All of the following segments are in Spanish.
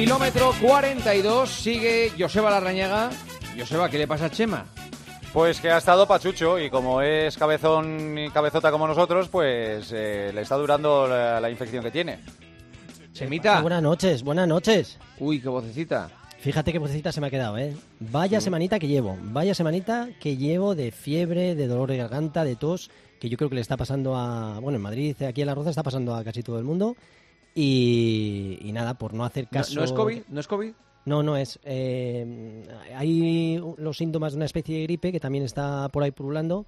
Kilómetro 42 sigue Joseba Larrañaga. Joseba, ¿qué le pasa a Chema? Pues que ha estado pachucho y como es cabezón y cabezota como nosotros, pues eh, le está durando la, la infección que tiene. Chemita. Buenas noches, buenas noches. Uy, qué vocecita. Fíjate qué vocecita se me ha quedado, ¿eh? Vaya semanita que llevo, vaya semanita que llevo de fiebre, de dolor de garganta, de tos, que yo creo que le está pasando a, bueno, en Madrid, aquí en La Roza está pasando a casi todo el mundo. Y, y nada, por no hacer ¿No, caso... no es COVID? ¿No es COVID? No, no es. eh, hay los síntomas de una especie de gripe que también está por ahí pululando.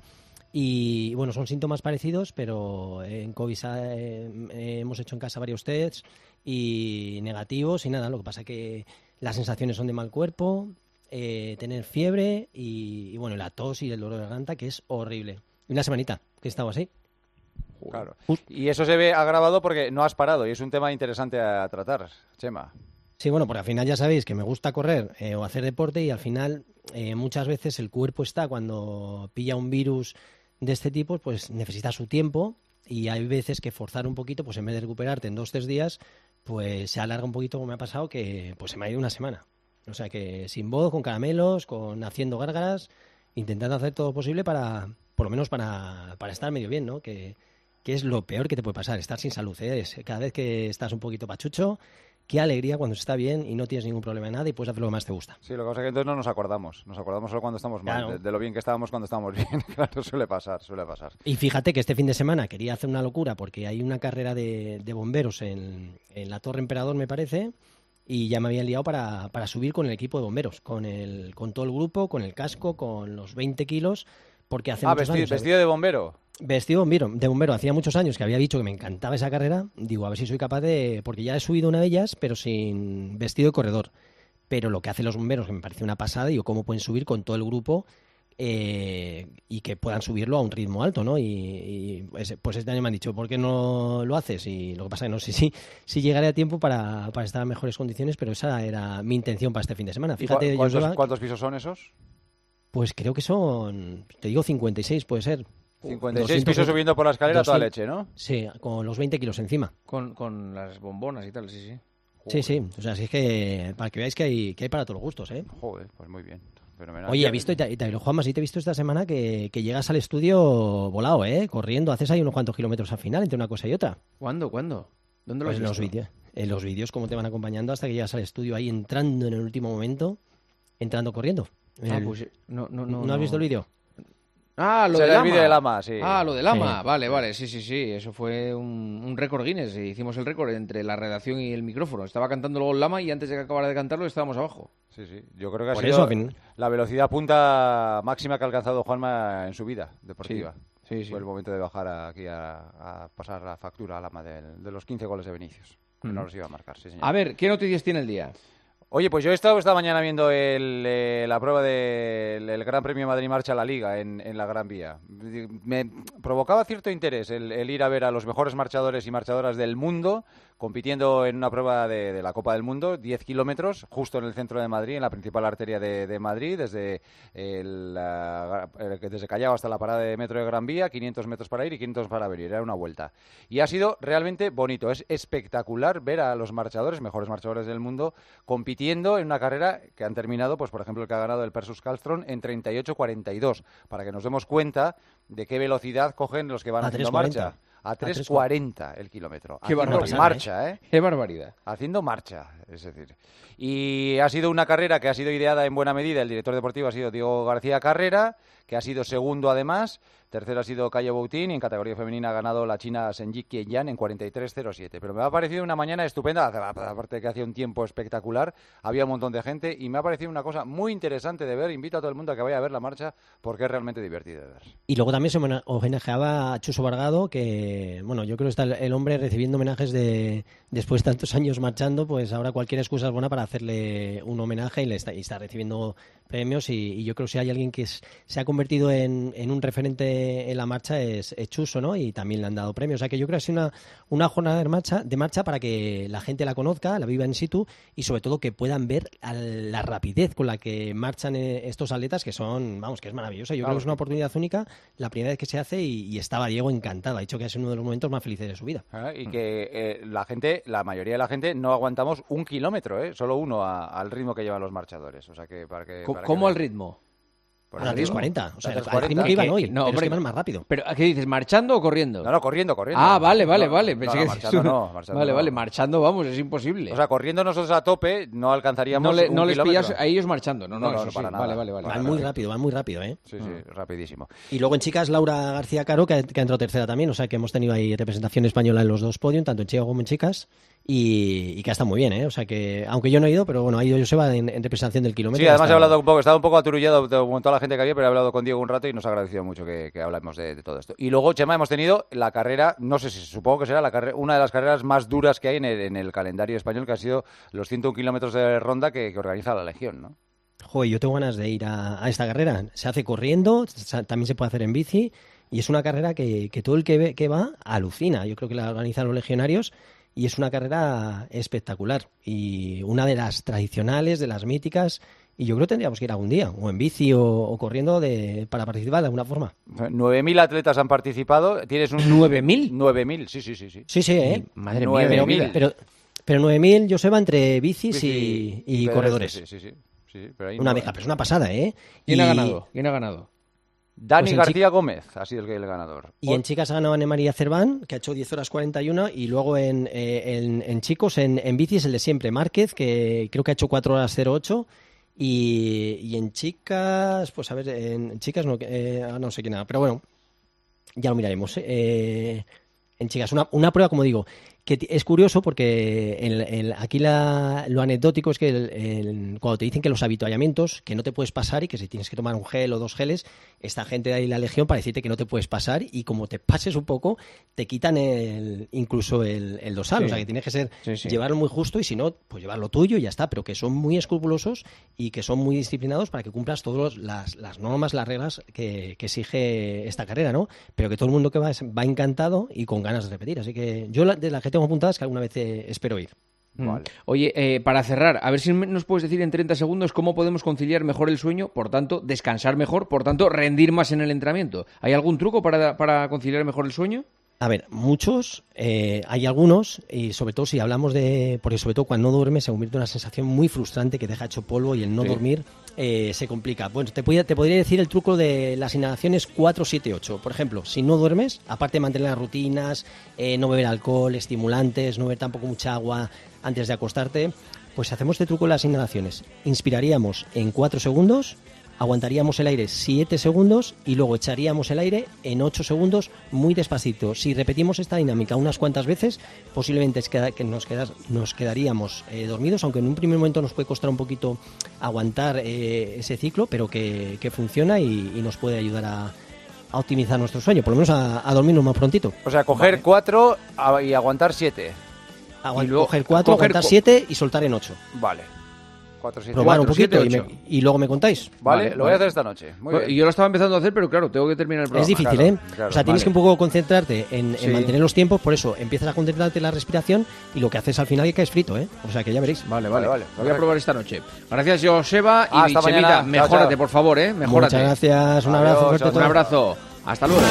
Y bueno, son síntomas parecidos, pero en COVID eh, hemos hecho en casa varios tests y negativos y nada. Lo que pasa que las sensaciones son de mal cuerpo, eh, tener fiebre y, y, bueno, la tos y el dolor de garganta, que es horrible. Una semanita que he estado así. Claro. Y eso se ve agravado porque no has parado y es un tema interesante a tratar, Chema. Sí, bueno, porque al final ya sabéis que me gusta correr eh, o hacer deporte y al final eh, muchas veces el cuerpo está cuando pilla un virus de este tipo, pues necesita su tiempo y hay veces que forzar un poquito, pues en vez de recuperarte en dos tres días, pues se alarga un poquito como me ha pasado que pues se me ha ido una semana. O sea que sin voz, con caramelos, con haciendo gárgaras, intentando hacer todo posible para, por lo menos para, para estar medio bien, ¿no? Que, que es lo peor que te puede pasar, estar sin salud. ¿eh? Es- cada vez que estás un poquito pachucho, qué alegría cuando se está bien y no tienes ningún problema de nada y puedes hacer lo que más te gusta. Sí, lo que pasa es que entonces no nos acordamos. Nos acordamos solo cuando estamos mal, Claro. de, de lo bien que estábamos cuando estábamos bien. claro, suele pasar, suele pasar. Y fíjate que este fin de semana quería hacer una locura porque hay una carrera de, de bomberos en, en la Torre Emperador, me parece, y ya me habían liado para, para subir con el equipo de bomberos, con, el, con todo el grupo, con el casco, con los 20 kilos, porque hace Ah, muchos vestido, años... vestido de bombero. Vestido de bombero, de bombero, hacía muchos años que había dicho que me encantaba esa carrera. Digo, a ver si soy capaz de. Porque ya he subido una de ellas, pero sin vestido de corredor. Pero lo que hacen los bomberos, que me parece una pasada, digo, cómo pueden subir con todo el grupo eh, y que puedan subirlo a un ritmo alto, ¿no? Y, y, pues, pues este año me han dicho, ¿por qué no lo haces? Y lo que pasa es que no sé si, si llegaré a tiempo para, para estar en mejores condiciones, pero esa era mi intención para este fin de semana. ¿Y Fíjate, cuántos, Joseba, cuántos pisos son esos? pues creo que son, te digo, 56 puede ser. 56 200 pisos subiendo por la escalera toda 200 leche, ¿no? Sí, con los 20 kilos encima. Con, con las bombonas y tal, sí, sí. Sí, sí. O sea, si es que para que veáis que hay, que hay para todos los gustos, ¿eh? Joder, pues muy bien. Fenomenal. Oye, he visto, y te, y te- Juanma, sí te he visto esta semana que, que llegas al estudio volado, ¿eh? Corriendo, haces ahí unos cuantos kilómetros al final entre una cosa y otra. ¿Cuándo? ¿Cuándo? ¿Dónde lo Pues has en los visto? vídeos. En los vídeos, cómo te van acompañando hasta que llegas al estudio ahí entrando en el último momento, entrando corriendo. Ah, El- pues no, no, no, ¿No has visto el vídeo? Ah, lo Será del el vídeo del ama, sí. Ah, lo del ama. Sí. Vale, vale, sí, sí, sí. Eso fue un, un récord Guinness. Hicimos el récord entre la redacción y el micrófono. Estaba cantando luego el lama y antes de que acabara de cantarlo estábamos abajo. Sí, sí. Yo creo que ha Por sido eso, la velocidad punta máxima que ha alcanzado Juanma en su vida deportiva. Sí, sí. Fue el momento de bajar aquí a, a pasar la factura al ama del- de, los 15 goles de Vinicius. Que no Mm. los iba a marcar, sí, señor. A ver, ¿qué noticias tiene el día? Oye, pues yo he estado esta mañana viendo el, eh, la prueba del el Gran Premio Madrid Marcha a la Liga en, la Gran Vía. Me provocaba cierto interés el ir a ver a los mejores marchadores y marchadoras del mundo compitiendo en una prueba de, de la Copa del Mundo, 10 kilómetros, justo en el centro de Madrid, en la principal arteria de, de Madrid, desde, el, la- desde Callao hasta la parada de metro de Gran Vía, 500 metros para ir y 500 para venir, era una vuelta. Y ha sido realmente bonito, es espectacular ver a los marchadores, mejores marchadores del mundo, compitiendo en una carrera que han terminado, pues por ejemplo, el que ha ganado el Persus Calstron en 38-42, para que nos demos cuenta de qué velocidad cogen los que van A haciendo 3.40. marcha. A 3.40 el kilómetro. Qué Haciendo barbaridad, marcha, ¿eh? Qué barbaridad. haciendo marcha, es decir. Y ha sido una carrera que ha sido ideada en buena medida. El director deportivo ha sido Diego García Carrera, que ha sido segundo además. Tercero ha sido Cayo Boutín y en categoría femenina ha ganado la china Senji Qianyan en 43.07. Pero me ha parecido una mañana estupenda, aparte que hacía un tiempo espectacular, había un montón de gente y me ha parecido una cosa muy interesante de ver. Invito a todo el mundo a que vaya a ver la marcha porque es realmente divertido de ver. Y luego también se homena- homenajeaba a Chuso Vargado, que, bueno, yo creo que está el, hombre recibiendo homenajes de después de tantos años marchando, pues ahora cualquier excusa es buena para hacerle un homenaje y, le está, y está recibiendo premios. Y, yo creo que si hay alguien que se ha convertido en, en un referente en la marcha es, es Chuso, ¿no? Y también le han dado premios. O sea que yo creo que es una, una jornada de marcha, de marcha para que la gente la conozca, la viva in situ y sobre todo que puedan ver a la rapidez con la que marchan eh, estos atletas que son, vamos, que es maravillosa. Yo creo que es una oportunidad única, la primera vez que se hace y, y estaba Diego encantado. Ha dicho que es uno de los momentos más felices de su vida. Ah, Y que eh, la gente, la mayoría de la gente, no aguantamos un kilómetro, ¿eh? solo uno a- al ritmo que llevan los marchadores. O sea que para que. Para que ¿Cómo al ritmo? Por A las el ritmo. 3.40. O sea, A las al ritmo 3.40. que iban hoy. no, pero es hombre, que van más rápido. ¿Pero qué dices? ¿Marchando o corriendo? No, no, corriendo, corriendo. Ah, vale, vale, No, vale. Pensé no, marchando no, marchando Vale, no. vale, marchando, vamos, es imposible. O sea, corriendo nosotros a tope no alcanzaríamos. no le- un no les kilómetro. pillas a ellos marchando. No, no, No, no, eso no, sí. para nada. Vale, vale, vale. Van muy rápido, van muy rápido, ¿eh? Sí, sí, rapidísimo. Y luego en chicas, Laura García Caro, que ha, que ha entrado tercera también. O sea, que hemos tenido ahí representación española en los dos podios, tanto en chicas como en chicas. Y, y que ha estado muy bien, ¿eh? O sea, que aunque yo no he ido, pero bueno, ha ido Joseba en, en representación del kilómetro. Sí, además he hablado un poco, estaba un poco aturullado con toda la gente que había, pero he hablado con Diego un rato y nos ha agradecido mucho que, que hablemos de, de todo esto. Y luego, Chema, hemos tenido la carrera, no sé si supongo que será la carrera, una de las carreras más duras que hay en el, en el calendario español, que ha sido los 101 kilómetros de ronda que, que organiza la Legión, ¿no? Joder, yo tengo ganas de ir a, a esta carrera. Se hace corriendo, también se puede hacer en bici. Y es una carrera que, que todo el que, ve- que va alucina. Yo creo que la organizan los legionarios y es una carrera espectacular. Y una de las tradicionales, de las míticas. Y yo creo que tendríamos que ir algún día, o en bici o, o corriendo, de, para participar de alguna forma. 9.000 atletas han participado, tienes un... ¿9.000? 9.000, sí, sí, sí. sí. Sí, sí, ¿eh? Madre Nueve mía, mil. mira. Pero, pero 9.000, Joseba, entre bicis Sí, y, y corredores. Sí, sí, sí. pero Una mezcla, pero es una pasada, ¿eh? ¿Quién Y- ha ganado? ¿Quién ha ganado? Dani Pues García Gómez ha sido el, ganador. Y en chicas ha ganado Ana María Cerván, que ha hecho 10 horas 41, y luego en, eh, en, en chicos, en, en bici es el de siempre, Márquez, que creo que ha hecho 4 horas 08, y, y en chicas, pues a ver, en chicas no, eh, no sé quién era, pero bueno, ya lo miraremos. eh. en chicas, una, una prueba, como digo, que es curioso porque el- el- aquí la- lo anecdótico es que el- cuando te dicen que los habituallamientos, que no te puedes pasar y que si tienes que tomar un gel o dos geles, esta gente de ahí, la legión, para decirte que no te puedes pasar y como te pases un poco, te quitan el, incluso el. Sí. O sea, que tienes que ser Sí, sí. llevarlo muy justo y si no, pues llevarlo tuyo y ya está. Pero que son muy escrupulosos y que son muy disciplinados para que cumplas todas las, las normas, las reglas que, que exige esta carrera, ¿no? Pero que todo el mundo que va va encantado y con ganas de repetir. Así que yo la- de las que tengo apuntadas que alguna vez eh, espero ir. Mm. Vale. Oye, eh, para cerrar, a ver si nos puedes decir en 30 segundos cómo podemos conciliar mejor el sueño, por tanto, descansar mejor, por tanto, rendir más en el entrenamiento. ¿Hay algún truco para, para conciliar mejor el sueño? A ver, muchos, eh, hay algunos, y sobre todo si hablamos de. Porque sobre todo cuando no duermes se convierte en una sensación muy frustrante que deja hecho polvo y el no Sí. dormir eh, se complica. Bueno, te, podría- te podría decir el truco de las inhalaciones 4, 7, 8. Por ejemplo, si no duermes, aparte de mantener las rutinas, eh, no beber alcohol, estimulantes, no beber tampoco mucha agua antes de acostarte, pues hacemos este truco de las inhalaciones. Inspiraríamos en 4 segundos aguantaríamos el aire 7 segundos y luego echaríamos el aire en 8 segundos muy despacito. Si repetimos esta dinámica unas cuantas veces, posiblemente es que, que nos, quedas- nos quedaríamos eh, dormidos, aunque en un primer momento nos puede costar un poquito aguantar eh, ese ciclo, pero que, que funciona y, y nos puede ayudar a, a optimizar nuestro sueño, por lo menos a, a dormirnos más prontito. O sea, coger cuatro a- y aguantar siete. Aguant- Y luego coger 4, coger aguantar cu- 7 y soltar en 8. Vale. Probar un poquito y, ocho. me- y luego me contáis. Vale, Vale, lo voy a hacer esta noche. Muy Bueno, bien. Yo lo estaba empezando a hacer, pero claro, tengo que terminar el programa. Es difícil, claro, ¿eh? claro, o sea, tienes vale. que un poco concentrarte en, en Sí. mantener los tiempos, por eso empiezas a concentrarte en la respiración y lo que haces al final es que es frito, ¿eh? O sea, que ya veréis. Vale, Vale, vale, Lo voy a probar esta noche. Gracias, Joseba. Ah, y. Chao, mejórate, chao. por favor, ¿eh? Mejórate. Muchas gracias, un abrazo Adiós, fuerte a chao, Un todos. abrazo. Hasta luego.